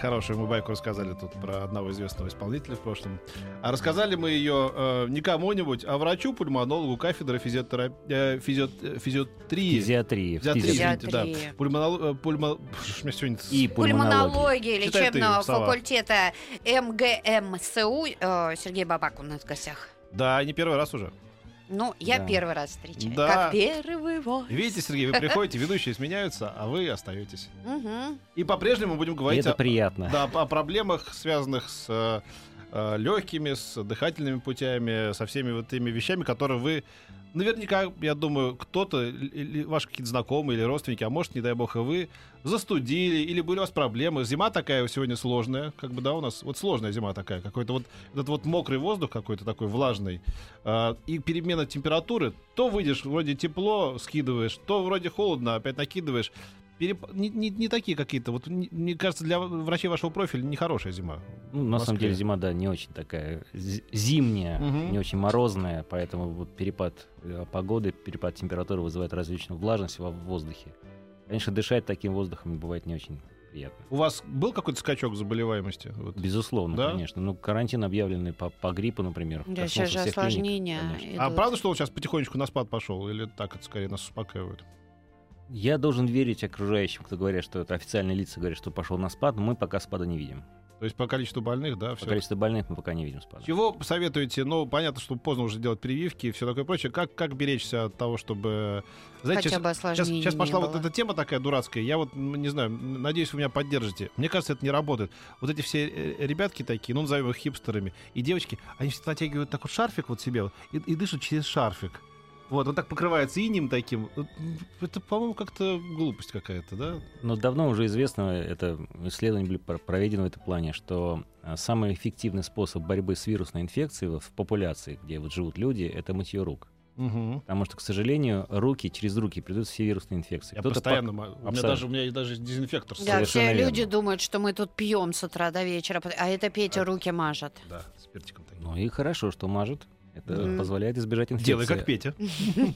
Хорошую мы байку рассказали тут про одного известного исполнителя в прошлом. А рассказали мы ее э, не кому-нибудь, а врачу-пульмонологу кафедры физиотера... э, физиот... физиотрии. Физиатрии. Физиатрии, да. Физиатрии. Пульмонол... э, пульмо- сегодня... И ты, лечебного факультета МГМСУ. Э, Сергей Бабак у нас в гостях. Да, не первый раз уже. Ну, я Да. первый раз встречаю. Да. Как первый вот. Видите, Сергей, вы приходите, ведущие сменяются, а вы остаетесь. Мгм. И по-прежнему будем И говорить это о, приятно. да, о проблемах, связанных с э, легкими, с дыхательными путями, со всеми вот этими вещами, которые вы наверняка, я думаю, кто-то, ваши какие-то знакомые или родственники, а может, не дай бог, и вы, застудили, или были у вас проблемы. Зима такая сегодня сложная, как бы, да, у нас, вот сложная зима такая, какой-то вот этот вот мокрый воздух какой-то такой влажный, а, и перемена температуры, то выйдешь, вроде тепло скидываешь, то вроде холодно, опять накидываешь. Переп- Не, не- не такие какие-то. Вот не- мне кажется, для врачей вашего профиля нехорошая зима. Ну, на в самом деле зима, да, не очень такая зимняя, Мгм. не очень морозная, поэтому вот перепад э, погоды, перепад температуры вызывает различную влажность во воздухе. Конечно, дышать таким воздухом бывает не очень приятно. У вас был какой-то скачок заболеваемости? Вот. Безусловно, Да? конечно. Ну, карантин объявленный по, по гриппу, например. Да, сейчас же клиник, осложнения. конечно. А правда, что он сейчас потихонечку на спад пошел? Или так это скорее нас успокаивает? Я должен верить окружающим, кто говорят, что это официальные лица говорят, что пошел на спад, но мы пока спада не видим. То есть по количеству больных, да, По все. количеству больных мы пока не видим спада. Чего посоветуете? Ну, понятно, что поздно уже делать прививки и все такое прочее. Как, как беречься от того, чтобы... Знаете, Хотя бы сейчас, осложнений сейчас не пошла вот было. эта тема такая дурацкая. Я вот, не знаю, надеюсь, вы меня поддержите. Мне кажется, это не работает. Вот эти все э, ребятки такие, ну, назовем их хипстерами, и девочки, они все натягивают такой шарфик вот себе вот и, и дышат через шарфик. Вот, он так покрывается инем таким. Это, по-моему, как-то глупость какая-то, да? Но давно уже известно, это исследования были про- проведены в этом плане, что а, самый эффективный способ борьбы с вирусной инфекцией в популяции, где вот живут люди, это мытье рук. Угу. Потому что, к сожалению, руки через руки придут все вирусные инфекции. Я Кто-то постоянно... мо- У меня Абсолютно. даже, у меня даже дезинфектор. Да. Совершенно все люди верно. думают, что мы тут пьем с утра до вечера, а это Петя руки мажет. Да, с перчиком таким. Ну и хорошо, что мажет. Это Мгм. позволяет избежать инфекции. Делай как Петя.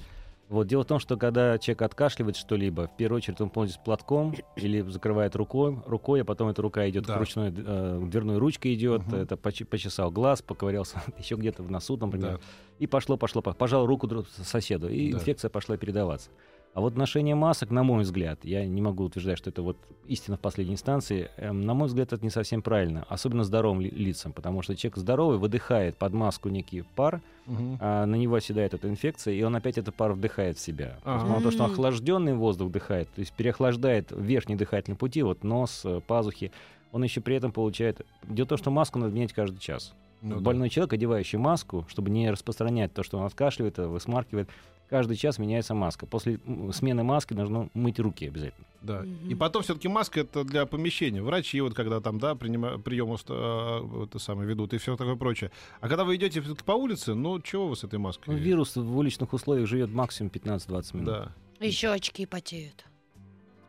Вот дело в том, что когда человек откашливает что-либо, в первую очередь он пользуется платком или закрывает рукой, рукой, а потом эта рука идет Да. к ручной э, дверной ручке идет, Мгм. это поч- почесал глаз, поковырялся еще где-то в носу, например, Да. и пошло, пошло, пошло. пожал руку соседу, и Да. инфекция пошла передаваться. А вот ношение масок, на мой взгляд, я не могу утверждать, что это вот истина в последней инстанции, эм, на мой взгляд, это не совсем правильно, особенно здоровым ли- лицам, потому что человек здоровый выдыхает под маску некий пар, Мгм. а на него оседает эта инфекция, и он опять этот пар вдыхает в себя. То есть Ага. мало того, что охлажденный воздух вдыхает, то есть переохлаждает верхние дыхательные пути, вот нос, э, пазухи, он еще при этом получает... Дело в том, что маску надо менять каждый час. Ну да. Больной человек, одевающий маску, чтобы не распространять то, что он откашливает, высмаркивает, каждый час меняется маска. После смены маски нужно мыть руки обязательно. Да. Мгм. И потом все-таки маска это для помещения. Врачи вот когда там, да, прием а, это самое ведут и все такое прочее. А когда вы идете по улице, ну чего вы с этой маской? Ну, вирус в уличных условиях живет максимум 15-20 минут. Да. Еще очки потеют.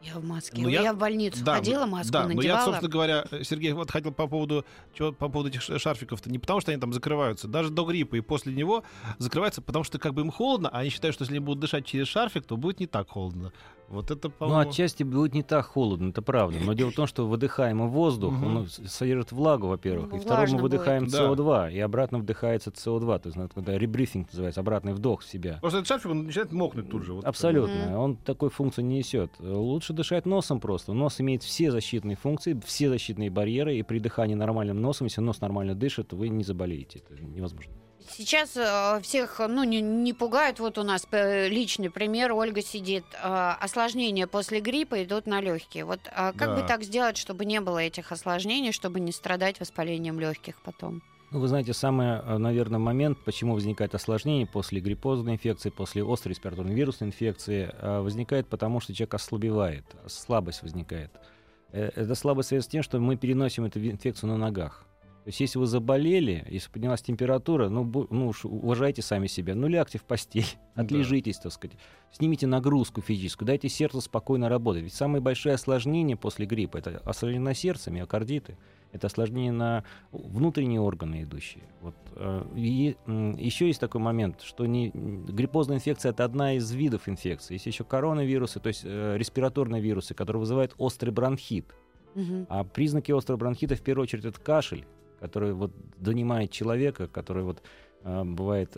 Я в маске. Ну, я... я- в больницу Да, ходила, маску да, но надевала. я, собственно говоря, Сергей, вот хотел по поводу, чего, по поводу этих шарфиков-то, не потому что они там закрываются, даже до гриппа и после него закрываются, потому что как бы им холодно, а они считают, что если они будут дышать через шарфик, то будет не так холодно. Вот это, Ну, по-моему... отчасти будет не так холодно, это правда. Но дело в том, что выдыхаемый воздух, он содержит влагу, во-первых. Ну, и второе, мы выдыхаем будет. СО2, и обратно вдыхается СО2. То есть, ну, когда ребрифинг называется, обратный вдох в себя. Просто этот шарфик, он начинает мокнуть тут же. вот. Абсолютно. Он такой функции не несет. Лучше дышать носом просто. Нос имеет все защитные функции, все защитные барьеры, и при дыхании нормальным носом, если нос нормально дышит, вы не заболеете. Это невозможно. Сейчас э, всех ну, не, не пугают. Вот у нас э, личный пример. Ольга сидит. э, осложнения после гриппа идут на легкие. Вот а как Да. бы так сделать, чтобы не было этих осложнений, чтобы не страдать воспалением легких потом? Ну, вы знаете, самый, наверное, момент, почему возникает осложнение после гриппозной инфекции, после острой респираторной вирусной инфекции, возникает потому, что человек ослабевает, слабость возникает. Э, Эта слабость связана с тем, что мы переносим эту инфекцию на ногах. То есть, если вы заболели, если поднялась температура, ну, ну уж уважайте сами себя. Ну, лягте в постель, Да. отлежитесь, так сказать. Снимите нагрузку физическую, дайте сердцу спокойно работать. Ведь самые большие осложнения после гриппа — это осложнения на сердце, миокардиты. Это осложнения на внутренние органы идущие. Вот. э, И еще есть такой момент, что не, гриппозная инфекция — это одна из видов инфекции. Есть еще коронавирусы, то есть э, респираторные вирусы, которые вызывают острый бронхит. Мгм. А признаки острого бронхита в первую очередь это кашель, который вот донимает человека, который вот э, бывает...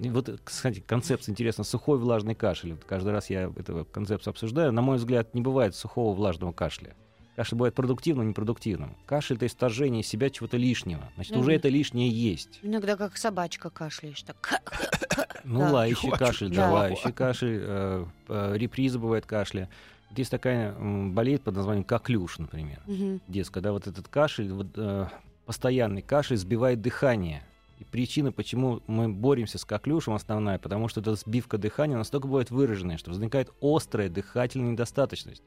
и вот, кстати, концепция интересна. Сухой влажный кашель. Вот каждый раз я эту концепцию обсуждаю. На мой взгляд, не бывает сухого влажного кашля. Кашель бывает продуктивным, непродуктивным. Кашель — это исторжение себя чего-то лишнего. Значит, Мгм. уже это лишнее есть. Иногда как собачка кашляешь. Так. Ну, Да. лающий кашель, да, Да. лающий кашель, э, э, реприза бывает кашля. Вот есть такая болезнь под названием коклюш, например. Мгм. детская, когда вот этот кашель, вот, э, постоянный кашель сбивает дыхание. И причина, почему мы боремся с коклюшем, основная, потому что эта сбивка дыхания настолько бывает выраженная, что возникает острая дыхательная недостаточность.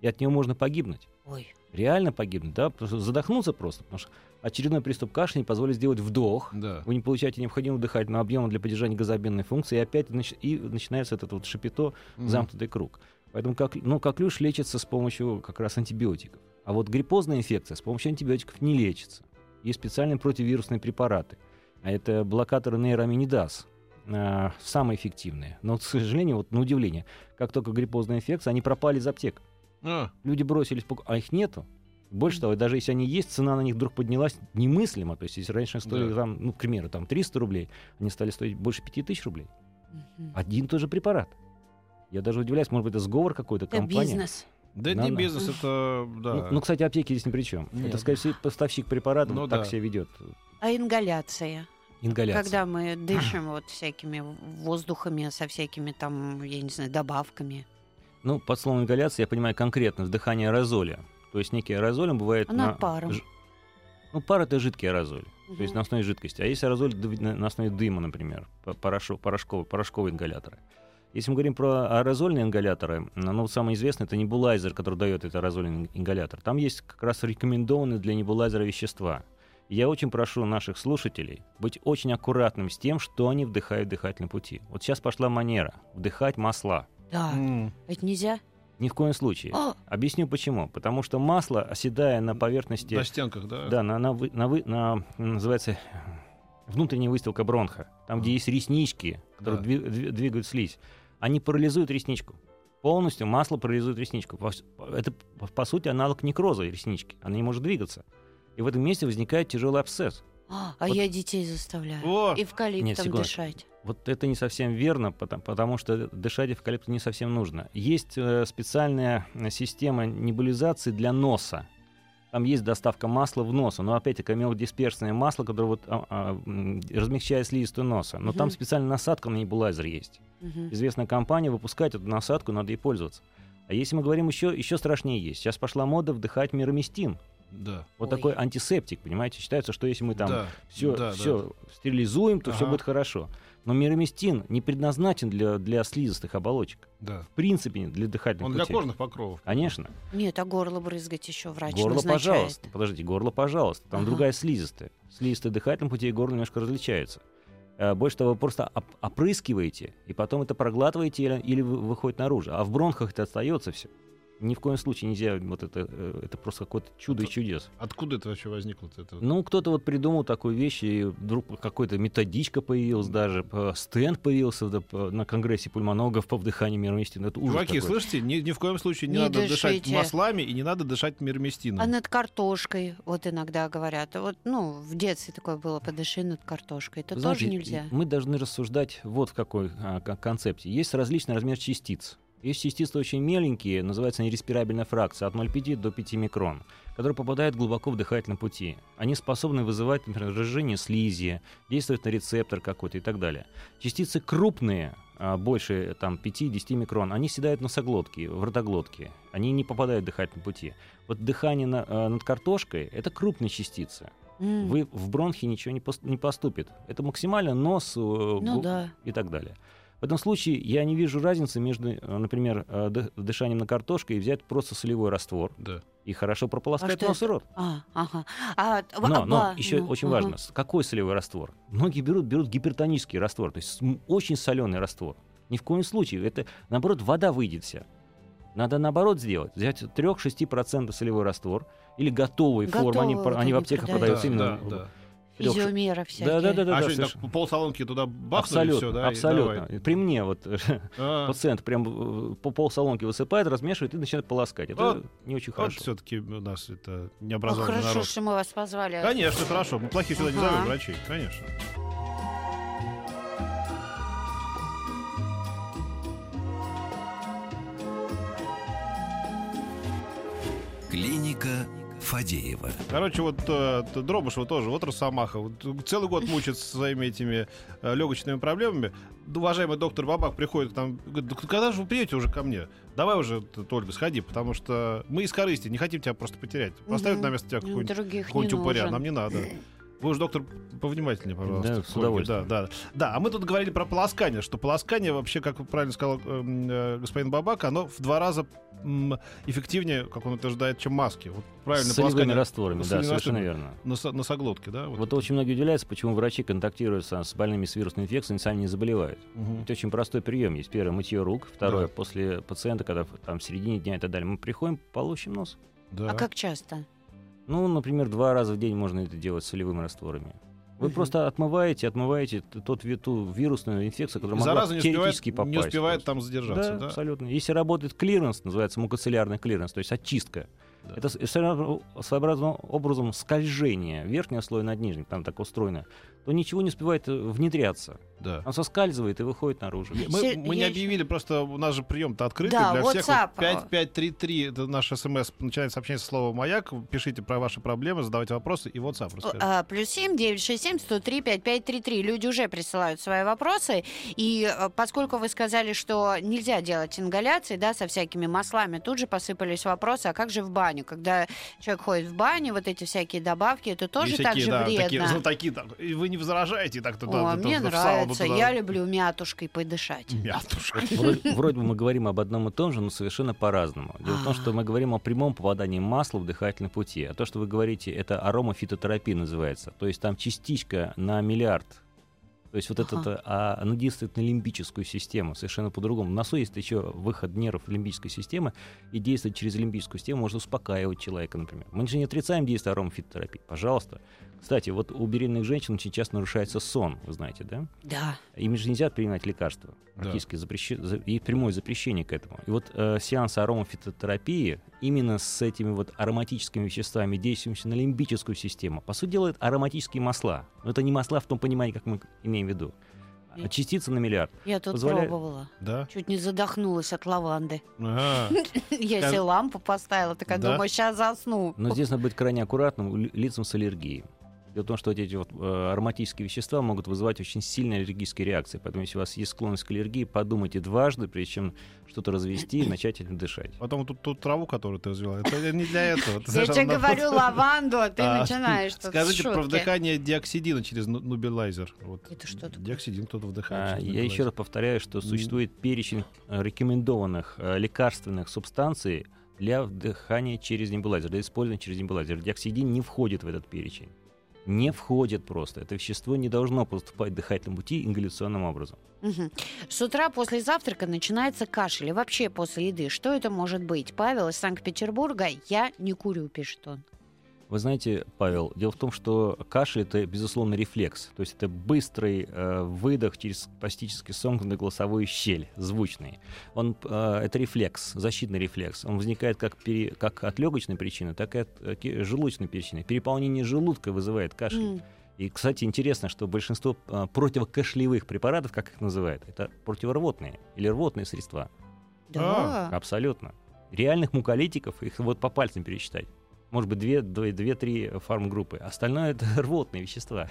И от нее можно погибнуть. Ой. Реально погибнуть, да? Потому что задохнуться просто. Потому что очередной приступ кашля не позволит сделать вдох. Да. Вы не получаете необходимого дыхательного объема для поддержания газообменной функции, и опять нач- и начинается этот вот шипито, Мгм. замкнутый круг. Поэтому как, ну, коклюш лечится с помощью как раз антибиотиков. А вот гриппозная инфекция с помощью антибиотиков не лечится. Есть специальные противовирусные препараты. А это блокаторы нейроаминидаз. а, самые эффективные. Но, к сожалению, вот на удивление, как только гриппозная инфекция, они пропали из аптек. А, Люди бросились, а их нету. Больше того, даже если они есть, цена на них вдруг поднялась немыслимо. То есть, если раньше они стоили, Да. там, ну, к примеру, там 300 рублей, они стали стоить больше 5000 рублей. Мгм. Один и тот же препарат. Я даже удивляюсь, может быть, это сговор какой-то Это компании. бизнес. Да это не бизнес, это... Да. Ну, ну, кстати, аптеки здесь ни при чем. Нет. Это, скорее всего, поставщик препаратов Ну так да. себя ведет. А ингаляция? Ингаляция. Когда мы дышим вот всякими воздухами, со всякими там, я не знаю, добавками. Ну, под словом ингаляция я понимаю конкретно вдыхание аэрозоля. То есть некий аэрозоль он бывает А над паром? ж- Ну, пар — это жидкий аэрозоль. То есть на основе жидкости. А есть аэрозоль на на основе дыма, например, по- порошок- порошковые, порошковые ингаляторы. Если мы говорим про аэрозольные ингаляторы, ну, вот самый известный это небулайзер, который дает этот аэрозольный ингалятор. Там есть как раз рекомендованные для небулайзера вещества. Я очень прошу наших слушателей быть очень аккуратным с тем, что они вдыхают в дыхательном пути. Вот сейчас пошла манера вдыхать масла. Да. М, Это нельзя? Ни в коем случае. О, Объясню почему. Потому что масло, оседая на поверхности На стенках, да? да, на, на, вы- на, вы- на, называется внутренняя выстилка бронха, там, где А. есть реснички, которые Да. дви- дви- двигают слизь, они парализуют ресничку. Полностью масло парализует ресничку. Это, по- сути, аналог некроза реснички. Она не может двигаться. И в этом месте возникает тяжелый абсцесс. а а Вот- я детей заставляю. О! Нет, Эвкалиптом секунду. дышать. Вот это не совсем верно, потому, потому что дышать эвкалиптом не совсем нужно. Есть э, специальная система небулизации для носа. Там есть доставка масла в нос, но опять-таки мелодисперсное масло, которое вот, а, а, размягчает слизистую носа. Но там Мгм. специальная насадка на небулайзер есть. Мгм. Известная компания выпускает эту насадку, надо ей пользоваться. А если мы говорим еще, еще страшнее есть. Сейчас пошла мода вдыхать мироместин. Да. Вот Ой. такой антисептик, понимаете? Считается, что если мы там да. все, да, да. все стерилизуем, то все Ага. будет хорошо. Но мироместин не предназначен для, для слизистых оболочек. Да. В принципе, не для дыхательных Он для путей. кожных покровов. Конечно. Нет, а горло брызгать еще врач горло, назначает. пожалуйста. Подождите, горло, пожалуйста. Там Ага. другая слизистая. Слизистые дыхательные пути и горло немножко различаются. Э, Больше того, вы просто оп- опрыскиваете, и потом это проглатываете или, или вы- выходит наружу. А в бронхах это остается все. Ни в коем случае нельзя, вот это, э, это просто какое-то чудо и Это- чудес. Откуда это вообще возникло? Это? Ну, кто-то вот придумал такую вещь, и вдруг какой-то методичка появилась даже, стенд появился на конгрессе пульмонологов по вдыханию мироместина. Это ужас Чуваки, какой. слышите, ни, ни в коем случае не, Не надо дышать дышите. маслами и не надо дышать мирместином. А над картошкой, вот иногда говорят. Вот, ну, в детстве такое было, подыши над картошкой. Это Вы тоже знаете, нельзя. Мы должны рассуждать вот в какой а, кон- концепте. Есть различный размер частиц. Есть частицы очень меленькие, называется они респирабельная фракция, от 0,5 до 5 микрон, которые попадают глубоко в дыхательном пути. Они способны вызывать, например, разжижение слизи, действовать на рецептор какой-то и так далее. Частицы крупные, а, больше там, 5-10 микрон, они седают в носоглотки, в ротоглотки. Они не попадают в дыхательные пути. Вот дыхание на- а, над картошкой — это крупные частицы. Вы в бронхи ничего не, пос- не поступит. Это максимально нос, э, Ну гу- да. и так далее. В этом случае я не вижу разницы между, э, например, э, ды- дышанием на картошке и взять просто солевой раствор Да. и хорошо прополоскать что нос и рот. А, ага. А, в- Но, но ба- еще ну, очень ага. важно, какой солевой раствор. Многие берут, берут гипертонический раствор, то есть очень соленый раствор. Ни в коем случае. Это, наоборот, вода выйдет вся. Надо наоборот сделать. Взять 3-6% солевой раствор или готовые формы. Они, они в аптеках продают. продаются да, именно. да, да. Физиомера всякие. Да, да, да, да, а да, что, так полсалонки туда бахнули, Абсолютно, все, да? и абсолютно. давай. При мне вот А, пациент прям э, по полсалонки высыпает, размешивает и начинает полоскать. Это Вот- не очень вот хорошо. все-таки у нас это Ну, необразованный хорошо, народ. что мы вас позвали. Конечно, хорошо. Мы плохих сюда не зовем врачей, конечно. Клиника Фадеева. Короче, вот э, Дробышева тоже, вот Росомаха, вот, целый год мучается своими этими э, легочными проблемами. Да, Уважаемый доктор Бабак приходит там, говорит, «Да когда же вы приедете уже ко мне? Давай уже, Ольга, сходи, потому что мы из корысти, не хотим тебя просто потерять. Поставить Мгм. на место тебя Ну, какой-нибудь какого-нибудь упыря, нам не надо. Вы уж, доктор, повнимательнее, пожалуйста. Да, с удовольствием. Да, да. Да, а мы тут говорили про полоскание, что полоскание вообще, как правильно сказал эм, э, господин Бабак, оно в два раза м, эффективнее, как он утверждает, чем маски. Вот правильно С солевыми полоскание растворами, с да, совершенно верно. носо- носоглотки, да? Вот очень многие удивляются, почему врачи контактируют со- с больными с вирусной инфекцией, сами не заболевают. Мгм. Это очень простой прием. Есть первое мытье рук, второе Да. после пациента, когда в- там в середине дня и так далее, мы приходим, полощем нос. Да. А как часто? Ну, например, два раза в день можно это делать с солевыми растворами. Вы Мгм. просто отмываете, отмываете тот, ви- ту вирусную инфекцию, которая И могла зараза не успевает, теоретически попасть. не успевает там задержаться, да, да? абсолютно. Если работает клиренс, называется мукоцилиарный клиренс, то есть очистка. Да. Это своеобразным образом скольжение верхнего слоя над нижним, там так устроено, то ничего не успевает э, внедряться. Да. Он соскальзывает и выходит наружу. Мы, Се- мы не я объявили, просто у нас же прием-то открытый Да, для всех. WhatsApp. Вот 5533, это наш смс, начинает сообщение со слова «Маяк». Пишите про ваши проблемы, задавайте вопросы и WhatsApp расскажите. А, Плюс семь девять шесть семь сто три пять пять три три. Люди уже присылают свои вопросы. И э, поскольку вы сказали, что нельзя делать ингаляции, да, со всякими маслами, тут же посыпались вопросы, а как же в баню? Когда человек ходит в баню, вот эти всякие добавки, это тоже Есть так такие, же да, вредно. Такие, ну, такие, и вы не возражаете, и так туда, О, туда, мне нравится. туда. Я люблю мятушкой подышать. Мятушка. Вроде, бы мы говорим об одном и том же, но совершенно по-разному. Дело в том, А. что мы говорим о прямом попадании масла в дыхательные пути. А то, что вы говорите, это аромафитотерапия называется. То есть там частичка на миллиард. То есть вот Ага. это, а, оно действует на лимбическую систему совершенно по-другому. В носу есть еще выход нервов лимбической системы, и действовать через лимбическую систему может успокаивать человека, например. Мы же не отрицаем действие аромафитотерапии. Пожалуйста. Кстати, вот у беременных женщин очень часто нарушается сон, вы знаете, да? Да. Им же нельзя принимать лекарства. Да. Практически запрещи- за- и прямое запрещение к этому. И вот э, сеансы аромафитотерапии именно с этими вот ароматическими веществами, действующими на лимбическую систему, по сути дела, это ароматические масла. Но это не масла в том понимании, как мы имеем в виду. А частицы на миллиард. Я тут Позволяет- пробовала. Да? Чуть не задохнулась от лаванды. Ага. Я себе лампу поставила, такая Да? думаю, сейчас засну. Но здесь надо быть крайне аккуратным лицам с аллергией. Дело в том, что вот эти вот э, ароматические вещества могут вызывать очень сильные аллергические реакции. Поэтому, если у вас есть склонность к аллергии, подумайте дважды, прежде чем что-то развести и начать этим дышать. Потом тут, тут траву, которую ты развела, это не для этого. Я тебе говорю лаванду, а ты А, начинаешь Скажите про вдыхание диоксидина через ну- нубилайзер. Это что такое? Диоксидин кто-то А, вдыхает. через Я еще раз повторяю, что существует перечень э, рекомендованных э, лекарственных субстанций для вдыхания через небулайзер, для использования через небулайзер. Диоксидин не входит в этот перечень. Не входит просто. Это вещество не должно поступать в дыхательном пути ингаляционным образом. Мгм. С утра после завтрака начинается кашель. И вообще после еды. Что это может быть? Павел из Санкт-Петербурга. Я не курю, пишет он. Вы знаете, Павел, дело в том, что кашель это, безусловно, рефлекс. То есть это быстрый э, выдох через пластически сомкнутую голосовую щель, звучный. Он, э, это рефлекс, защитный рефлекс. Он возникает как, пере- как от легочной причины, так и от э, желудочной причины. Переполнение желудка вызывает кашель. М, И, кстати, интересно, что большинство э, противокашлевых препаратов, как их называют, это противорвотные или рвотные средства. Да. Абсолютно. Реальных муколитиков, их вот по пальцам пересчитать. Может быть, две- две- две-три фармгруппы. Остальное это рвотные вещества.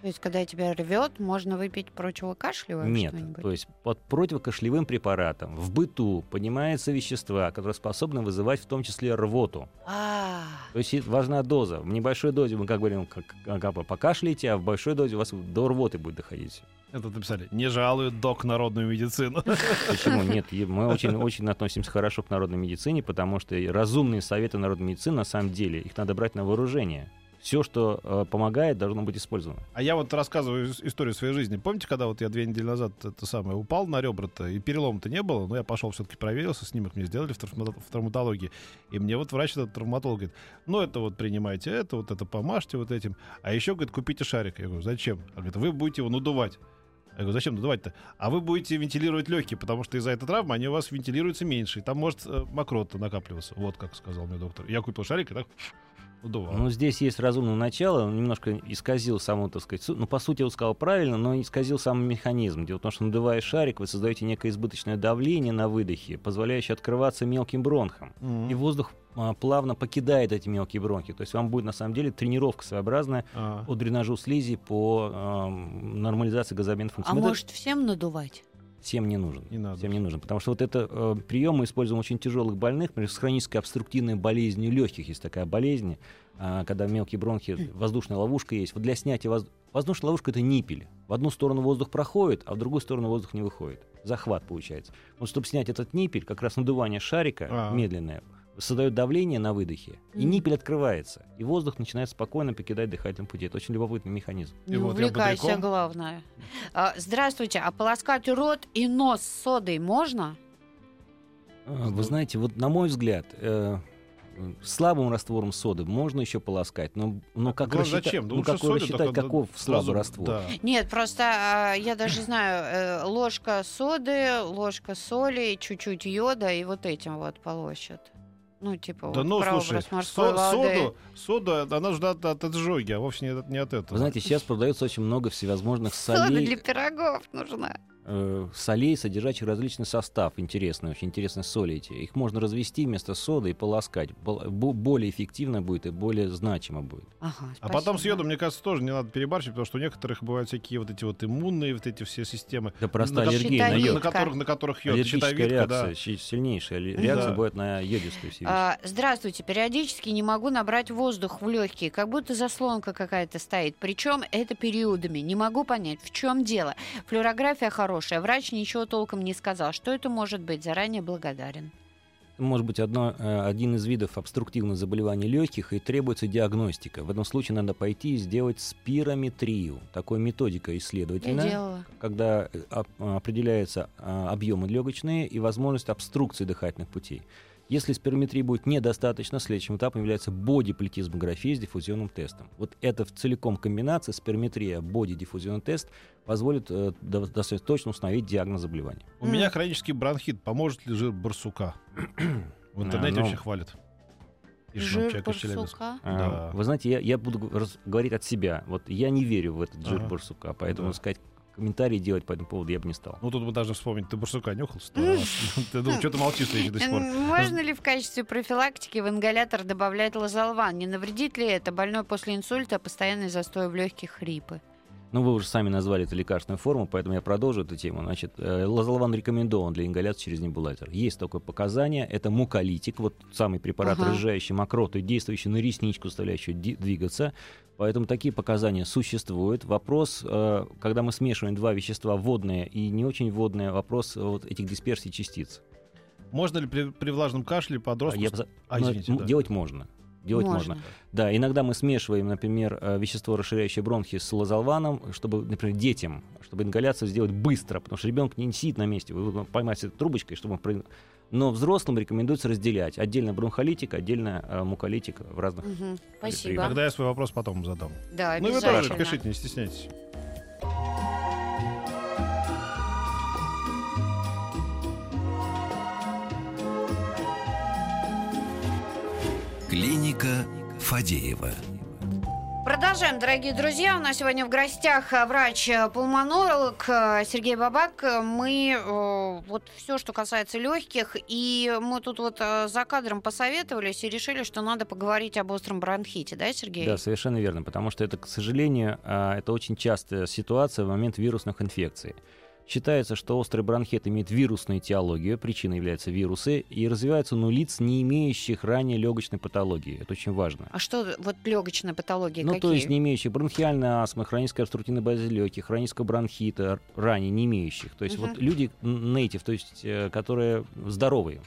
То есть, когда тебя рвет, можно выпить противокашлевое Нет. То есть под противокашлевым препаратом в быту поднимаются вещества, которые способны вызывать в том числе рвоту. А, То есть важна доза. В небольшой дозе мы, как говорим, как, как покашляете, а в большой дозе у вас до рвоты будет доходить. Это написали. Не жалуют док народную медицину. Почему? Нет, мы очень, очень относимся хорошо к народной медицине, потому что разумные советы народной медицины, на самом деле, их надо брать на вооружение. Все, что э, помогает, должно быть использовано. А я вот рассказываю ис- историю своей жизни. Помните, когда вот я две недели назад это самое упал на ребра-то, и перелома-то не было, но я пошел все-таки проверился, снимок мне сделали в, травма- в травматологии. И мне вот врач этот травматолог говорит, ну это вот принимайте это, вот это помажьте вот этим. А еще, говорит, купите шарик. Я говорю, зачем? Он говорит, вы будете его надувать. Я говорю, зачем надувать-то? А вы будете вентилировать легкие, потому что из-за этой травмы они у вас вентилируются меньше. И там может э, мокрота накапливаться. Вот как сказал мне доктор. Я купил шарик и так надувал. Ну, здесь есть разумное начало, он немножко исказил саму, так сказать, су- ну, по сути, он сказал правильно, но исказил сам механизм. Дело в том, что надувая шарик, вы создаете некое избыточное давление на выдохе, позволяющее открываться мелким бронхам. Мгм. И воздух а, плавно покидает эти мелкие бронхи. То есть вам будет, на самом деле, тренировка своеобразная А. по дренажу слизи, по ам, нормализации газообменной функции. А Но это может всем надувать? Всем не нужен. Не надо. Всем не нужен. Потому что вот это э, прием мы используем очень тяжелых больных, например, с хронической обструктивной болезнью легких есть такая болезнь, а, когда мелкие бронхи, воздушная ловушка есть. Вот для снятия воз- воздушная ловушка это ниппель. В одну сторону воздух проходит, а в другую сторону воздух не выходит. Захват получается. Вот чтобы снять этот ниппель, как раз надувание шарика А. медленное создает давление на выдохе, и ниппель открывается, и воздух начинает спокойно покидать дыхательный путь. Это очень любопытный механизм. Не вот увлекайся, главное. А, здравствуйте, а полоскать рот и нос содой можно? А, Вы знаете, вот на мой взгляд, э, э, слабым раствором соды можно еще полоскать, но, но как, Главное, рассчитать, зачем? Да ну, как солью, рассчитать, каков слабый сразу- раствор? да. Нет, просто а, я даже знаю, э, ложка соды, ложка соли, чуть-чуть йода и вот этим вот полощут. Ну, типа, Да вот ну, слушай, со- воды. соду, сода, она же от, от отжоги, а вовсе не от, не от этого. Вы знаете, сейчас продается очень много всевозможных Сода для солей, пирогов нужна. Э, солей, содержащих различный состав. Интересный, очень интересные соли эти. Их можно развести вместо соды и полоскать. Бо- бо- более эффективно будет и более значимо будет. Ага, А потом с йодом, мне кажется, тоже не надо перебарщивать, потому что у некоторых бывают всякие вот эти вот иммунные, вот эти все системы, Это простая На аллергия на йод. на которых, на которых йод, Аллергическая щитовидка, да. реакция, щи- сильнейшая ре- реакция Да. будет на йодистую вещи. А, здравствуйте, периодически не могу набрать воздух в легкие, как будто заслонка какая-то стоит. Причем это периодами. Не могу понять, в чем дело. Флюорография хорошая, врач ничего толком не сказал. Что это может быть? Заранее благодарен. может быть одно, э, один из видов обструктивных заболеваний легких и требуется диагностика. В этом случае надо пойти и сделать спирометрию. Такой методика исследовательная, когда э, оп- определяются а, объемы легочные и возможность обструкции дыхательных путей. Если спирометрии будет недостаточно, следующим этапом является боди-плетизмография с диффузионным тестом. Вот это в целиком комбинация спирометрия, боди-диффузионный тест позволит э, до- достаточно точно установить диагноз заболевания. У меня хронический бронхит. Поможет ли жир барсука? В интернете ну, вообще хвалят. Жир человек из Челябинска. барсука. А, Да. Вы знаете, я, я буду раз- говорить от себя. Вот я не верю в этот жир Ага. барсука, поэтому Да. сказать комментарии делать по этому поводу я бы не стал. Ну, тут мы должны вспомнить, ты барсука нюхал сто раз? Ты думал, что ты молчишь еще до сих пор? Можно ли в качестве профилактики в ингалятор добавлять лазолван? Не навредит ли это? Больной после инсульта, постоянный застой в легких, хрипы. Ну, вы уже сами назвали это лекарственную форму, поэтому я продолжу эту тему. Значит, э, лазолван рекомендован для ингаляции через небулайзер. Есть такое показание. Это муколитик, вот самый препарат, Ага. разжижающий мокроту, и действующий на ресничку, заставляющий двигаться. Поэтому такие показания существуют. Вопрос, э, когда мы смешиваем два вещества, водное и не очень водное, вопрос вот этих дисперсий частиц. Можно ли при, при влажном кашле подростку... Я А, ну, извините, да. Делать можно. Делать можно. Да, иногда мы смешиваем, например, э, вещество, расширяющее бронхи с лазолваном, чтобы, например, детям, чтобы ингаляцию сделать быстро, потому что ребенок не сидит на месте, вы его поймаете трубочкой, чтобы он... Но взрослым рекомендуется разделять. Отдельно бронхолитик, отдельно э, муколитик в разных... Мгм, Спасибо. Тогда я свой вопрос потом задам. Да, Ну и вы тоже пишите, не стесняйтесь. Клиника Фадеева. Продолжаем, дорогие друзья. У нас сегодня в гостях э, врач-пулмонолог э, Сергей Бабак. Мы э, вот все, что касается легких, и мы тут вот за кадром посоветовались и решили, что надо поговорить об остром бронхите, да, Сергей? Да, совершенно верно, потому что это, к сожалению, а, это очень частая ситуация в момент вирусных инфекций. Считается, что острый бронхит имеет вирусную этиологию, причиной являются вирусы, и развивается у лиц, не имеющих ранее легочной патологии. Это очень важно. А что вот легочная патология Ну, какие? то есть не имеющих бронхиальной астмы, хронической обструктивной базы легких, хронического бронхита, ранее не имеющих. То есть Мгм. вот люди нейтив, то есть э, которые здоровые.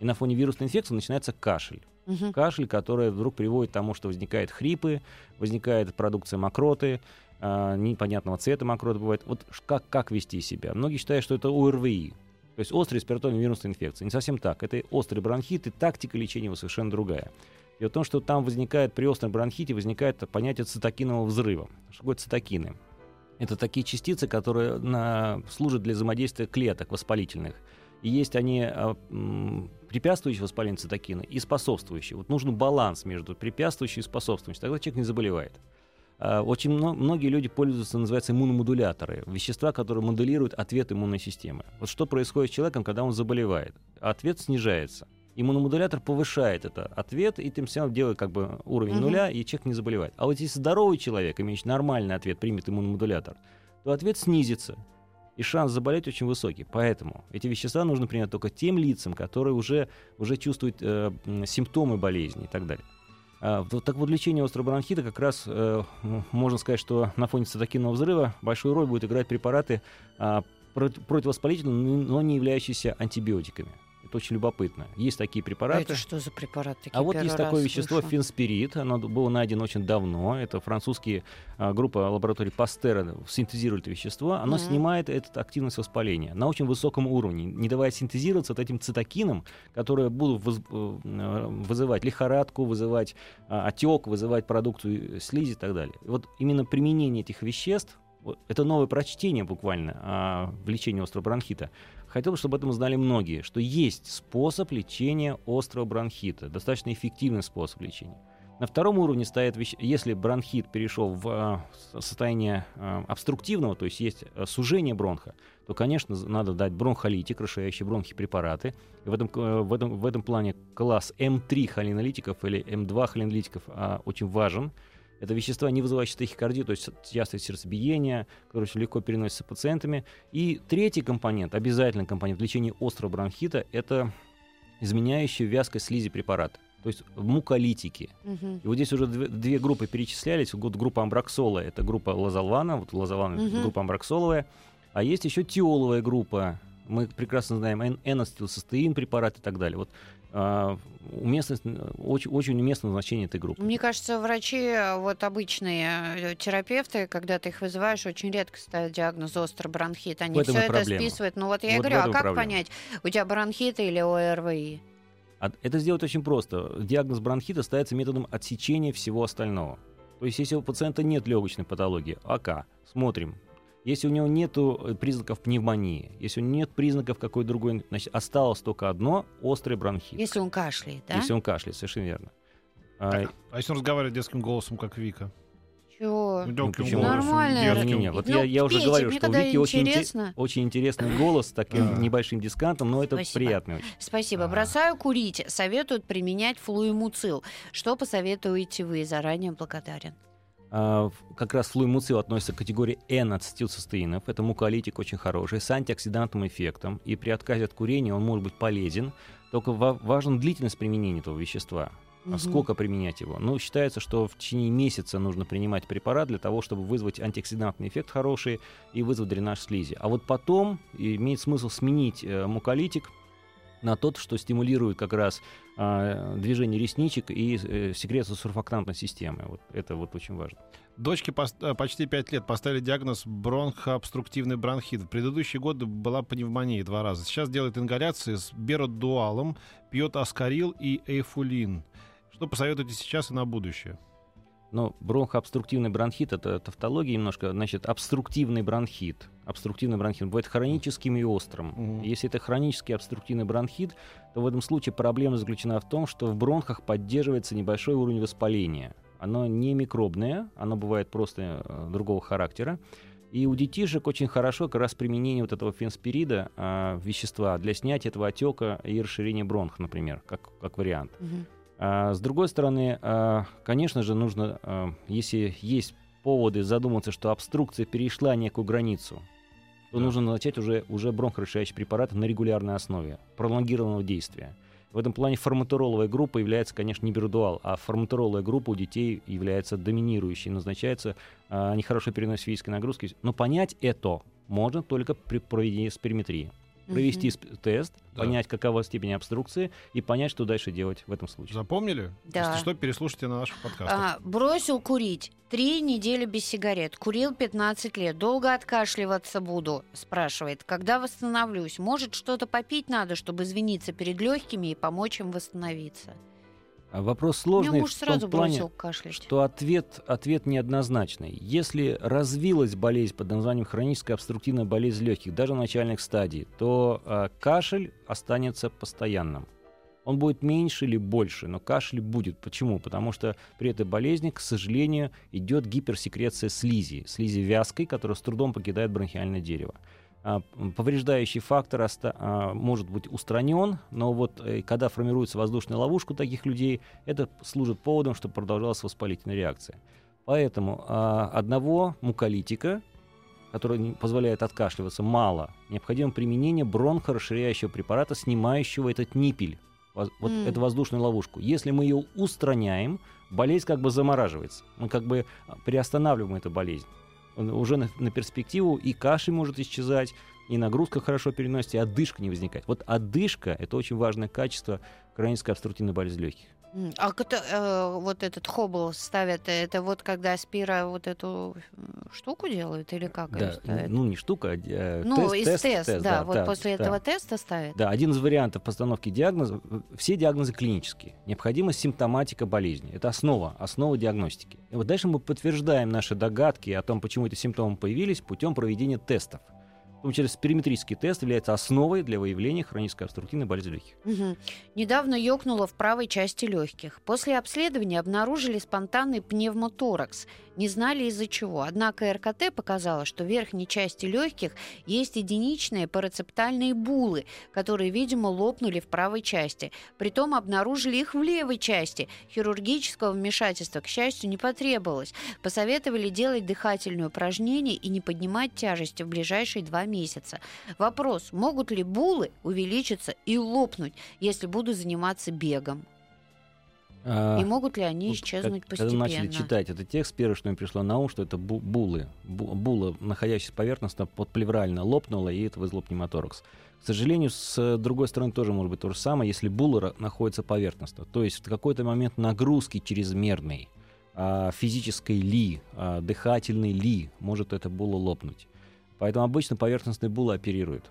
И на фоне вирусной инфекции начинается кашель. Мгм. Кашель, который вдруг приводит к тому, что возникают хрипы, возникает продукция мокроты, а, непонятного цвета мокроты бывает. Вот как, как вести себя? Многие считают, что это ОРВИ, то есть острая респираторная вирусная инфекция. Не совсем так. Это острый бронхит, и тактика лечения его совершенно другая. Дело в том, что там возникает, при остром бронхите возникает понятие цитокинового взрыва. Что такое цитокины? Это такие частицы, которые на- служат для взаимодействия клеток воспалительных. И есть они а, препятствующие воспалению цитокины и способствующие. Вот нужен баланс между препятствующим и способствующим. Тогда человек не заболевает. А, Очень мно- многие люди пользуются, называется, иммуномодуляторы. Вещества, которые моделируют ответ иммунной системы. Вот что происходит с человеком, когда он заболевает? Ответ снижается. Иммуномодулятор повышает это ответ и тем самым делает как бы уровень Мгм. нуля, и человек не заболевает. А вот если здоровый человек, имеющий нормальный ответ, примет иммуномодулятор, то ответ снизится. И шанс заболеть очень высокий. Поэтому эти вещества нужно принять только тем лицам, которые уже, уже чувствуют э, симптомы болезни и так далее. А, так вот лечение острого бронхита как раз э, можно сказать, что на фоне цитокинного взрыва большую роль будут играть препараты прот- противовоспалительные, но не являющиеся антибиотиками. Это очень любопытно. Есть такие А препараты. это что за препарат? такие? А вот есть такое вещество слышу. фенспирит, оно было найдено очень давно. Это французские а, группа лабораторий Пастера синтезирует это вещество. Оно Мгм. снимает эту активность воспаления на очень высоком уровне, не давая синтезироваться вот этим цитокинам, которые будут воз- э, вызывать лихорадку, вызывать а, отек, вызывать продукцию слизи и так далее. И вот именно применение этих веществ это новое прочтение буквально а, в лечении острого бронхита. Хотел бы, чтобы об этом знали многие, что есть способ лечения острого бронхита, достаточно эффективный способ лечения. На втором уровне стоит, если бронхит перешел в а, со- состояние а, обструктивного, то есть есть а, сужение бронха, то, конечно, надо дать бронхолитик, расширяющий бронхи препараты. И в этом, э, в этом, в этом плане класс М3 холинолитиков или М2 холинолитиков а, очень важен. Это вещества, не вызывающие тахикардию, то есть частое сердцебиение, которые очень легко переносятся пациентами. И третий компонент, обязательный компонент в лечении острого бронхита, это изменяющие вязкость слизи препараты. То есть муколитики. Мгм. И вот здесь уже две, две группы перечислялись. Вот группа амбраксола — это группа лазолвана, вот это Мгм. группа амбраксоловая. А есть еще тиоловая группа. Мы прекрасно знаем эн- энацетилцистеин препарат и так далее. Вот уместность, э, очень, очень уместно значение этой группы. Мне кажется, врачи, вот обычные э, терапевты, когда ты их вызываешь, очень редко ставят диагноз острый бронхит. Они все это проблема. списывают. Ну вот я Вот говорю, а как проблема. понять, у тебя бронхит или ОРВИ? А Это сделать очень просто. Диагноз бронхита ставится методом отсечения всего остального. То есть, если у пациента нет легочной патологии, АК, смотрим. Если у него нет признаков пневмонии, если у него нет признаков какой другой, значит, осталось только одно – острый бронхит. Если он кашляет, да? Если он кашляет, совершенно верно. А, Так, а если он разговаривает детским голосом, как Вика? Чего? Ну, Ну, почему? Нормально. детским. Не-не-не, вот Ну, я, я уже пейте, говорю, мне что у когда Вики очень, инте- интересно. очень интересный голос с таким А. небольшим дискантом, но это Спасибо. приятный очень. Спасибо. Ага. Бросаю курить. Советуют применять флуэмуцил. Что посоветуете вы? Заранее благодарен. А, как раз флуэмуцил относится к категории N-ацетилцистеинов. Это муколитик очень хороший, с антиоксидантным эффектом. И при отказе от курения он может быть полезен. Только ва- важна длительность применения этого вещества. Мгм. сколько применять его? Ну, считается, что в течение месяца нужно принимать препарат для того, чтобы вызвать антиоксидантный эффект хороший и вызвать дренаж слизи. А вот потом имеет смысл сменить э, муколитик на тот, что стимулирует как раз движение ресничек и э, секрецию сурфактантной системы. Вот это вот очень важно. Дочке э, почти 5 лет поставили диагноз бронхообструктивный бронхит. В предыдущие годы была пневмония два раза. Сейчас делает ингаляции с беродуалом, пьет аскарил и эйфулин. Что посоветуете сейчас и на будущее? Но бронхообструктивный бронхит это тавтология немножко, значит, обструктивный бронхит. Обструктивный бронхит бывает хроническим и острым. Мгм. Если это хронический обструктивный бронхит, то в этом случае проблема заключена в том, что в бронхах поддерживается небольшой уровень воспаления. Оно не микробное, оно бывает просто э, другого характера. И у детишек очень хорошо как раз применение вот этого фенспирида, а, вещества, для снятия этого отека и расширения бронх, например, как, как вариант. Мгм. А, С другой стороны, а, конечно же, нужно, а, если есть поводы задуматься, что обструкция перешла некую границу, то Да. нужно начать уже, уже бронхорасширяющий препарат на регулярной основе, пролонгированного действия. В этом плане форматероловая группа является, конечно, не бирдуал, а форматероловая группа у детей является доминирующей, назначается, а, они хорошо переносят физические нагрузки. Но понять это можно только при проведении спирометрии. Провести сп- тест, Да. понять, какова степень обструкции, и понять, что дальше делать в этом случае. Запомнили? Да. Если что, переслушайте на наших подкастах. А, бросил курить. Три недели без сигарет. Курил 15 лет. Долго откашливаться буду, спрашивает. Когда восстановлюсь? Может, что-то попить надо, чтобы извиниться перед легкими и помочь им восстановиться? А Вопрос У меня сложный муж в том сразу плане, кашлять. что ответ, ответ неоднозначный. Если развилась болезнь под названием хроническая обструктивная болезнь легких, даже в начальных стадий, то а, кашель останется постоянным. Он будет меньше или больше, но кашель будет. Почему? Потому что при этой болезни, к сожалению, идет гиперсекреция слизи, слизи вязкой, которая с трудом покидает бронхиальное дерево. А, Повреждающий фактор оста- а, может быть устранен, но вот э, когда формируется воздушная ловушка у таких людей, это служит поводом, чтобы продолжалась воспалительная реакция. Поэтому а, одного муколитика, который позволяет откашливаться, мало. Необходимо применение бронхорасширяющего препарата, снимающего этот ниппель, вот М. эту воздушную ловушку. Если мы ее устраняем, болезнь как бы замораживается. Мы как бы приостанавливаем эту болезнь. Уже на, на перспективу и кашель может исчезать, и нагрузка хорошо переносится, и одышка не возникает. Вот одышка — это очень важное качество хронической обструктивной болезни легких. А кто- э, вот этот хоббл ставят, э, это вот когда спира вот эту э, штуку делают или как Да, ставят? ну не штука, а э, Ну, тест, из тест, да, вот да, после да. этого теста ставят. Да, один из вариантов постановки диагноза. Все диагнозы клинические. Необходима симптоматика болезни. Это основа, основа диагностики. И вот дальше мы подтверждаем наши догадки о том, почему эти симптомы появились, путем проведения тестов. Числе спирометрический тест является основой для выявления хронической обструктивной болезни легких. Мгм. Недавно ёкнуло в правой части легких. После обследования обнаружили спонтанный пневмоторакс. Не знали из-за чего. Однако РКТ показала, что в верхней части легких есть единичные парацептальные булы, которые, видимо, лопнули в правой части. Притом обнаружили их в левой части. Хирургического вмешательства, к счастью, не потребовалось. Посоветовали делать дыхательные упражнения и не поднимать тяжести в ближайшие два месяца. Вопрос, могут ли булы увеличиться и лопнуть, если буду заниматься бегом? А, И могут ли они вот исчезнуть как- Когда постепенно? начали читать этот текст, первое, что мне пришло на ум, что это бу- булы. Бу- була, находящаяся поверхностно, подплеврально лопнула, и это вызвало пневмоторакс. К сожалению, с другой стороны тоже может быть то же самое, если була находится поверхностно. То есть в какой-то момент нагрузки чрезмерной, а, физической ли, а, дыхательной ли, может эта була лопнуть. Поэтому обычно поверхностные булы оперируют.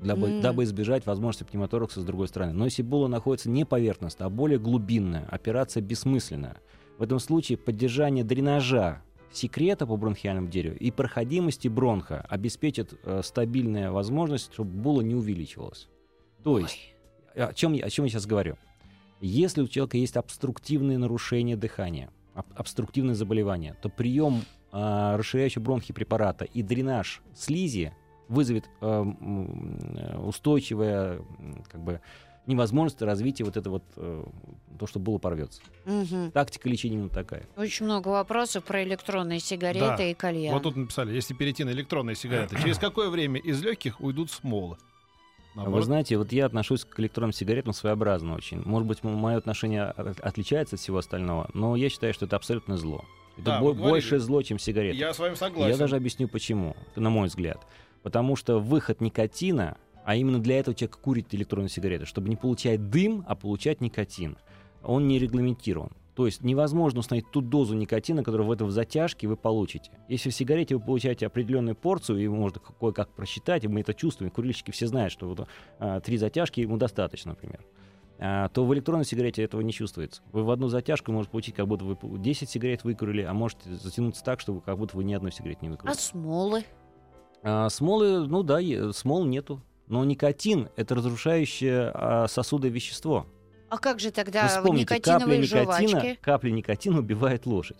Дабы, М. дабы избежать возможности пневмоторакса с другой стороны. Но если була находится не поверхностно, а более глубинная, операция бессмысленная. В этом случае поддержание дренажа секрета по бронхиальному дереву и проходимости бронха обеспечит э, стабильная возможность, чтобы була не увеличивалась. То есть, о чем, я, о чем я сейчас говорю? Если у человека есть обструктивные нарушения дыхания, об- обструктивные заболевания, то прием а, расширяющего бронхи препарата и дренаж слизи вызовет э, устойчивое как бы невозможность развития вот это вот э, то, что было порвется. Мгм. Тактика лечения именно такая. Очень много вопросов про электронные сигареты Да. и кальян. Вот тут написали, если перейти на электронные сигареты, через какое время из легких уйдут смолы? А Вы Наоборот. знаете, вот я отношусь к электронным сигаретам своеобразно очень. Может быть, мое отношение от- отличается от всего остального, но я считаю, что это абсолютно зло. Это Да, бо- вы большее зло, чем сигареты. Я с вами согласен. Я даже объясню почему, на мой взгляд. Потому что выход никотина, а именно для этого человек курит электронные сигареты, чтобы не получать дым, а получать никотин, он не регламентирован. То есть невозможно установить ту дозу никотина, которую в этом затяжке вы получите. Если в сигарете вы получаете определенную порцию, и можно кое-как просчитать, и мы это чувствуем, курильщики все знают, что вот, а, три затяжки ему достаточно, например, а, то в электронной сигарете этого не чувствуется. Вы в одну затяжку можете получить, как будто вы 10 сигарет выкурили, а можете затянуться так, что вы как будто вы ни одной сигареты не выкурили. А смолы? А, смолы, ну да, смол нету. Но никотин — это разрушающее а, сосуды вещество. А как же Вы тогда вспомните, капля никотиновые никотина, жвачки? капля никотина убивает лошадь.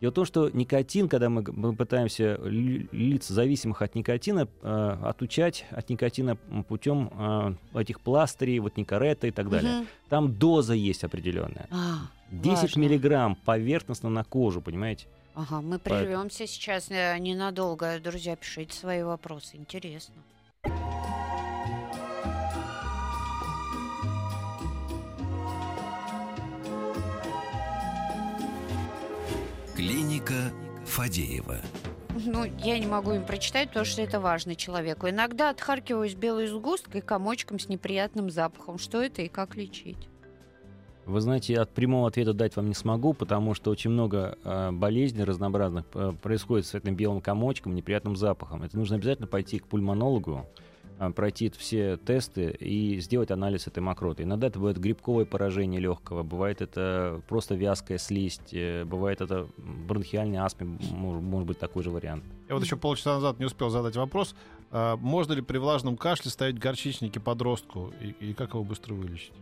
Дело в том, что никотин, когда мы, мы пытаемся ли- лиц, зависимых от никотина, э, отучать от никотина путем э, этих пластырей, вот никорета и так далее, Мгм. там доза есть определенная. А, 10 важно. миллиграмм поверхностно на кожу, понимаете? Ага, мы прервемся сейчас э, ненадолго. Друзья, пишите свои вопросы. Интересно. Клиника Фадеева. Ну, я не могу им прочитать, потому что это важно человеку. Иногда отхаркиваюсь белой сгусткой, комочком с неприятным запахом. Что это и как лечить? Вы знаете, от прямого ответа дать вам не смогу, потому что очень много э, болезней разнообразных э, происходит с этим белым комочком, неприятным запахом. Это нужно обязательно пойти к пульмонологу, э, пройти все тесты и сделать анализ этой мокроты. Иногда это бывает грибковое поражение легкого, бывает это просто вязкая слизь, э, бывает это бронхиальный астма, может, может быть такой же вариант. Я вот еще полчаса назад не успел задать вопрос. а, можно ли при влажном кашле ставить горчичники подростку? И, и как его быстро вылечить?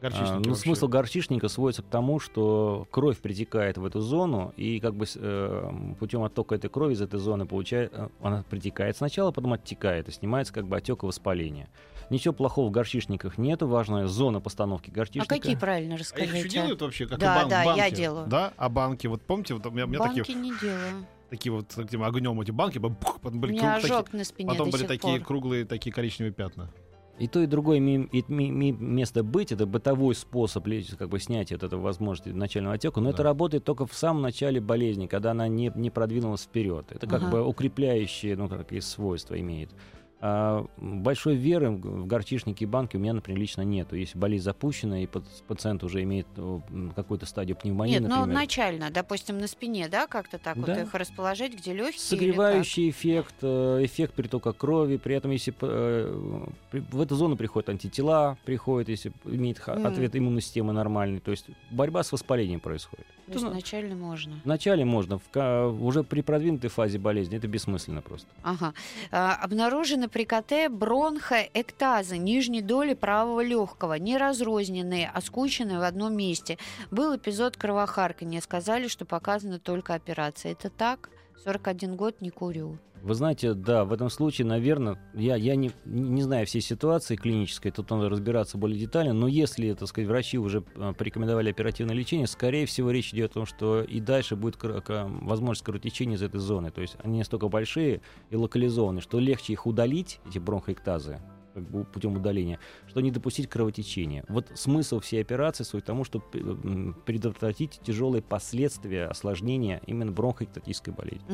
Горчичники А, ну, вообще. смысл горчичника сводится к тому, что кровь притекает в эту зону, и как бы э, путем оттока этой крови из этой зоны получает, э, она притекает сначала, потом оттекает, и снимается как бы отек и воспаление. Ничего плохого в горчичниках нету, важная зона постановки А горчичника. какие правильно А их расскажите? еще делают вообще, как Да, бан- да, я банки? делаю. Да, а банки, вот помните, вот у меня, у меня Банки такие, не делаю. такие вот таким огнем эти банки, потом были, круг- такие- на спине потом до были сих такие пор. круглые, такие коричневые пятна. И то, и другое ми- и- ми- ми- место быть, это бытовой способ как бы снятия вот этого возможности начального отека, но Да. это работает только в самом начале болезни, когда она не, не продвинулась вперед. Это как Ага. бы укрепляющие, ну, такие свойства имеет. А большой веры в горчишники и банки у меня, например, лично нету. Если болезнь запущена, и пациент уже имеет ну, какую-то стадию пневмонии, Нет, ну например, начально, допустим, на спине, да, как-то так Да. вот их расположить, где легкие. Согревающий эффект, э, эффект притока крови. При этом, если э, в эту зону приходят антитела, приходят, если имеет Мгм. ответ иммунной системы нормальный. То есть борьба с воспалением происходит. То есть Ну, начально можно. Вначале можно, в уже при продвинутой фазе болезни это бессмысленно просто. Ага. А, обнаружены при КТ бронхоэктазы нижней доли правого легкого, не разрозненные, а скученные в одном месте. Был эпизод кровохаркания. Сказали, что показана только операция. Это так? 41 год не курю. Вы знаете, да, в этом случае, наверное, я, я не, не знаю всей ситуации клинической, тут надо разбираться более детально, но если, так сказать, врачи уже э, порекомендовали оперативное лечение, скорее всего, речь идет о том, что и дальше будет возможность кровотечения из этой зоны. То есть они настолько большие и локализованы, что легче их удалить, эти бронхоэктазы, как бы путем удаления, что не допустить кровотечения. Вот смысл всей операции свой к тому, чтобы м, предотвратить тяжелые последствия, осложнения именно бронхоэктатической болезни.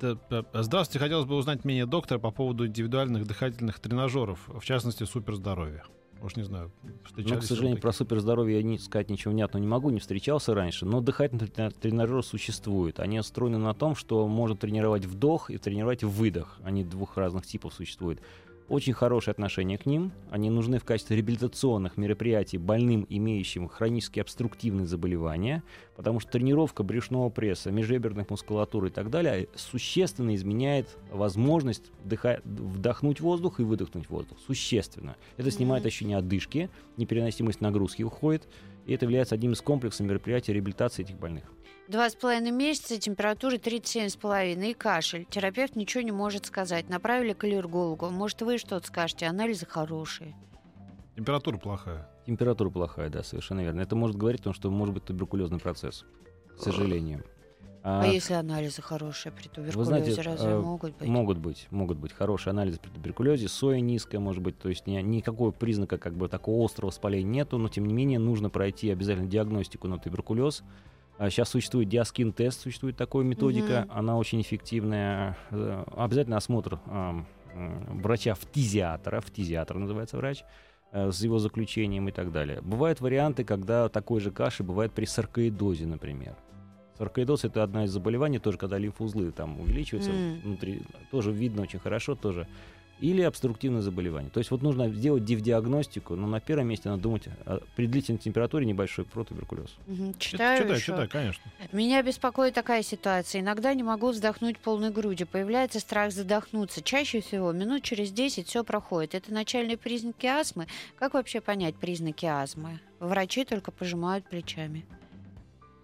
Д- Здравствуйте, хотелось бы узнать мнение доктора по поводу индивидуальных дыхательных тренажеров, в частности, суперздоровья. Уж не знаю, встречались Ну, к сожалению, про суперздоровье я не, сказать ничего внятного не могу, не встречался раньше, но дыхательные трена- тренажеры существуют. Они устроены на том, что можно тренировать вдох и тренировать выдох. Они двух разных типов существуют. Очень хорошее отношение к ним. Они нужны в качестве реабилитационных мероприятий больным, имеющим хронические обструктивные заболевания, потому что тренировка брюшного пресса, межреберных мускулатур и так далее существенно изменяет возможность дыха- вдохнуть воздух и выдохнуть воздух. Существенно. Это снимает ощущение одышки, непереносимость нагрузки уходит, и это является одним из комплексов мероприятий реабилитации этих больных. Два с половиной месяца, температура 37,5 и кашель. Терапевт ничего не может сказать. Направили к аллергологу. Может, вы что-то скажете? Анализы хорошие. Температура плохая. Температура плохая, да, совершенно верно. Это может говорить о том, что может быть туберкулезный процесс, к сожалению. А, А, если анализы хорошие при туберкулезе, знаете, разве э, могут быть? Могут быть, могут быть хорошие анализы при туберкулезе, соя низкая, может быть, то есть ни- никакого признака как бы такого острого воспаления нету, но тем не менее нужно пройти обязательно диагностику на туберкулез. А Сейчас существует диаскин-тест, существует такая методика, Мгм. она очень эффективная. Э, Обязательно осмотр врача-фтизиатора, фтизиатор называется врач, э, с его заключением и так далее. Бывают варианты, когда такой же каши бывает при саркоидозе, например. Саркоидоз это одна из заболеваний, тоже когда лимфоузлы там увеличиваются М. внутри, тоже видно очень хорошо тоже. Или обструктивное заболевание. То есть вот нужно сделать див-диагностику, но на первом месте надо думать о, при длительной температуре небольшой про туберкулез. Мгм. Чит- Читаю Читай, ещё. читай, конечно. Меня беспокоит такая ситуация. Иногда не могу вздохнуть полной грудью. Появляется страх задохнуться. Чаще всего минут через 10 все проходит. Это начальные признаки астмы. Как вообще понять признаки астмы? Врачи только пожимают плечами.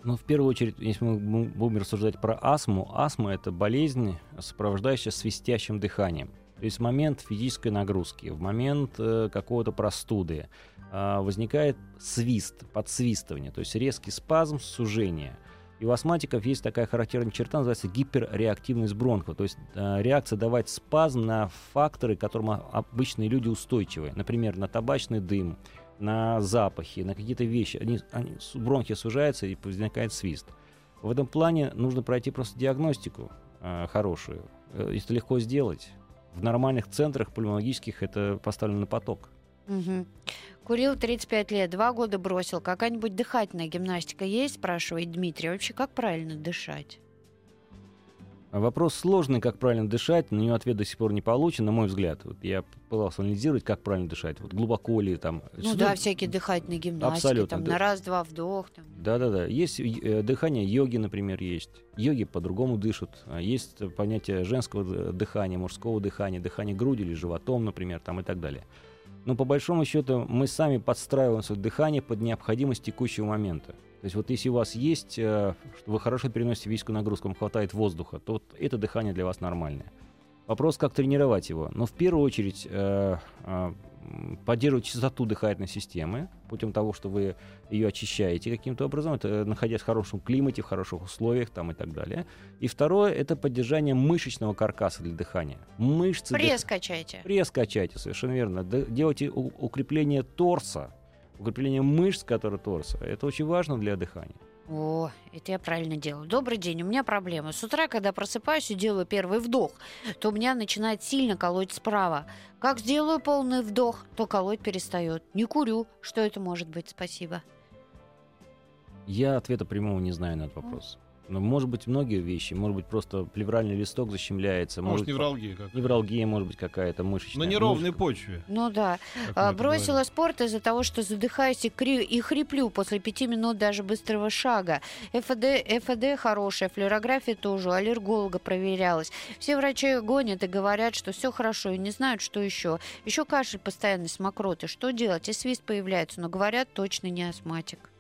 Но в первую очередь, если мы бу- будем рассуждать про астму, астма это болезнь, сопровождающаяся свистящим дыханием. То есть в момент физической нагрузки, в момент э, какого-то простуды а, возникает свист, подсвистывание, то есть резкий спазм, сужение. И у астматиков есть такая характерная черта, называется гиперреактивность бронха. То есть э, реакция давать спазм на факторы, которым обычные люди устойчивы. Например, на табачный дым, на запахи, на какие-то вещи. Они, они, бронхи сужаются и возникает свист. В этом плане нужно пройти просто диагностику э, хорошую. Э, Это легко сделать. В нормальных центрах пульмонологических это поставлено на поток. Мгм. Курил 35 лет, два года бросил. Какая-нибудь дыхательная гимнастика есть, спрашивает Дмитрий. Вообще, как правильно дышать? Вопрос сложный, как правильно дышать, на него ответ до сих пор не получен, на мой взгляд. Вот я пытался анализировать, как правильно дышать. Вот глубоко ли там. Ну Сюда- да, всякие дыхательные гимнастики, Абсолютно, там на раз-два вдох. Там. Да-да-да. Есть э, дыхание йоги, например, есть. Йоги по-другому дышат. А Есть понятие женского дыхания, мужского дыхания, дыхание грудью или животом, например, там и так далее. Но по большому счету мы сами подстраиваем свое дыхание под необходимость текущего момента. То есть вот если у вас есть, э, что вы хорошо переносите физическую нагрузку, вам хватает воздуха, то вот это дыхание для вас нормальное. Вопрос, как тренировать его. Но в первую очередь э, э, поддерживать чистоту дыхательной системы путем того, что вы ее очищаете каким-то образом, это э, находясь в хорошем климате, в хороших условиях там и так далее. И второе, это поддержание мышечного каркаса для дыхания. Мышцы дых- Пресс качайте. Пресс качайте, совершенно верно. Д- Делайте укрепление торса, укрепление мышц, которые торса. Это очень важно для дыхания. О, это я правильно делаю. Добрый день, у меня проблема. С утра, когда просыпаюсь и делаю первый вдох, то у меня начинает сильно колоть справа. Как сделаю полный вдох, то колоть перестает. Не курю. Что это может быть? Спасибо. Я ответа прямого не знаю на этот вопрос. Но может быть многие вещи, может быть просто плевральный листок защемляется, Может, может, невралгия как невралгия может быть какая-то мышечная. На неровной мышца. почве. Ну да. А, Бросила говорим. спорт из-за того, что задыхаюсь и, кри- и хриплю после пяти минут даже быстрого шага. ФД, ФД хорошая, флюорография тоже, у аллерголога проверялась. Все врачи гонят и говорят, что все хорошо, и не знают, что еще. Еще кашель постоянный с мокроты. Что делать? И свист появляется, но говорят, точно не астматик.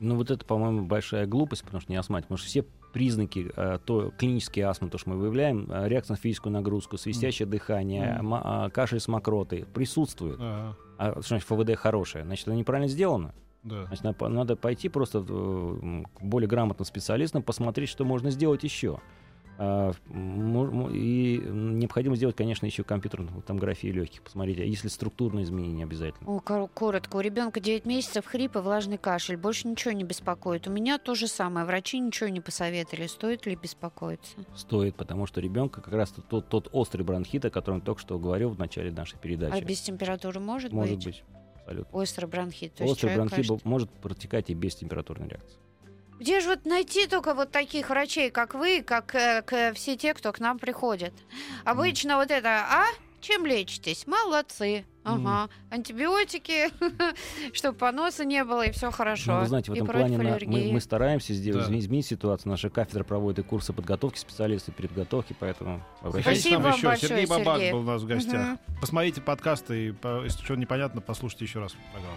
Ну вот это, по-моему, большая глупость, потому что не астматик. Потому что все признаки э, то, клинические астмы, то, что мы выявляем, э, реакция на физическую нагрузку, свистящее дыхание, Мгм. ма- а, кашель с мокротой присутствуют. Ага, А что значит ФВД хорошее? Значит, это неправильно сделано. да. Значит, надо, пойти просто к более грамотным специалистам, посмотреть, что можно сделать еще. А, и необходимо сделать, конечно, еще компьютерную томографию легких. Посмотреть, а если структурные изменения обязательно. О, кор- коротко. У ребенка 9 месяцев хрип и влажный кашель. Больше ничего не беспокоит. У меня то же самое. Врачи ничего не посоветовали. Стоит ли беспокоиться? Стоит, потому что ребенка как раз тот, тот острый бронхит, о котором я только что говорил в начале нашей передачи. А без температуры может, Может быть? быть. Абсолютно. Острый бронхит. Острый бронхит может протекать и без температурной реакции. Где же вот найти только вот таких врачей, как вы, как э, к- все те, кто к нам приходят? Обычно вот это, а? Чем лечитесь? Молодцы. Ага. Антибиотики, чтобы поноса не было, и все хорошо. Ну, вы знаете, в И этом против плане на- мы, мы стараемся сделать, Да. изменить ситуацию. Наша кафедра проводит и курсы подготовки специалистов, передготовки, поэтому обращайтесь. Спасибо вам еще. большое, Сергей Бабак Сергей. был у нас в гостях. Мгм. Посмотрите подкасты, и если что непонятно, послушайте еще раз программу.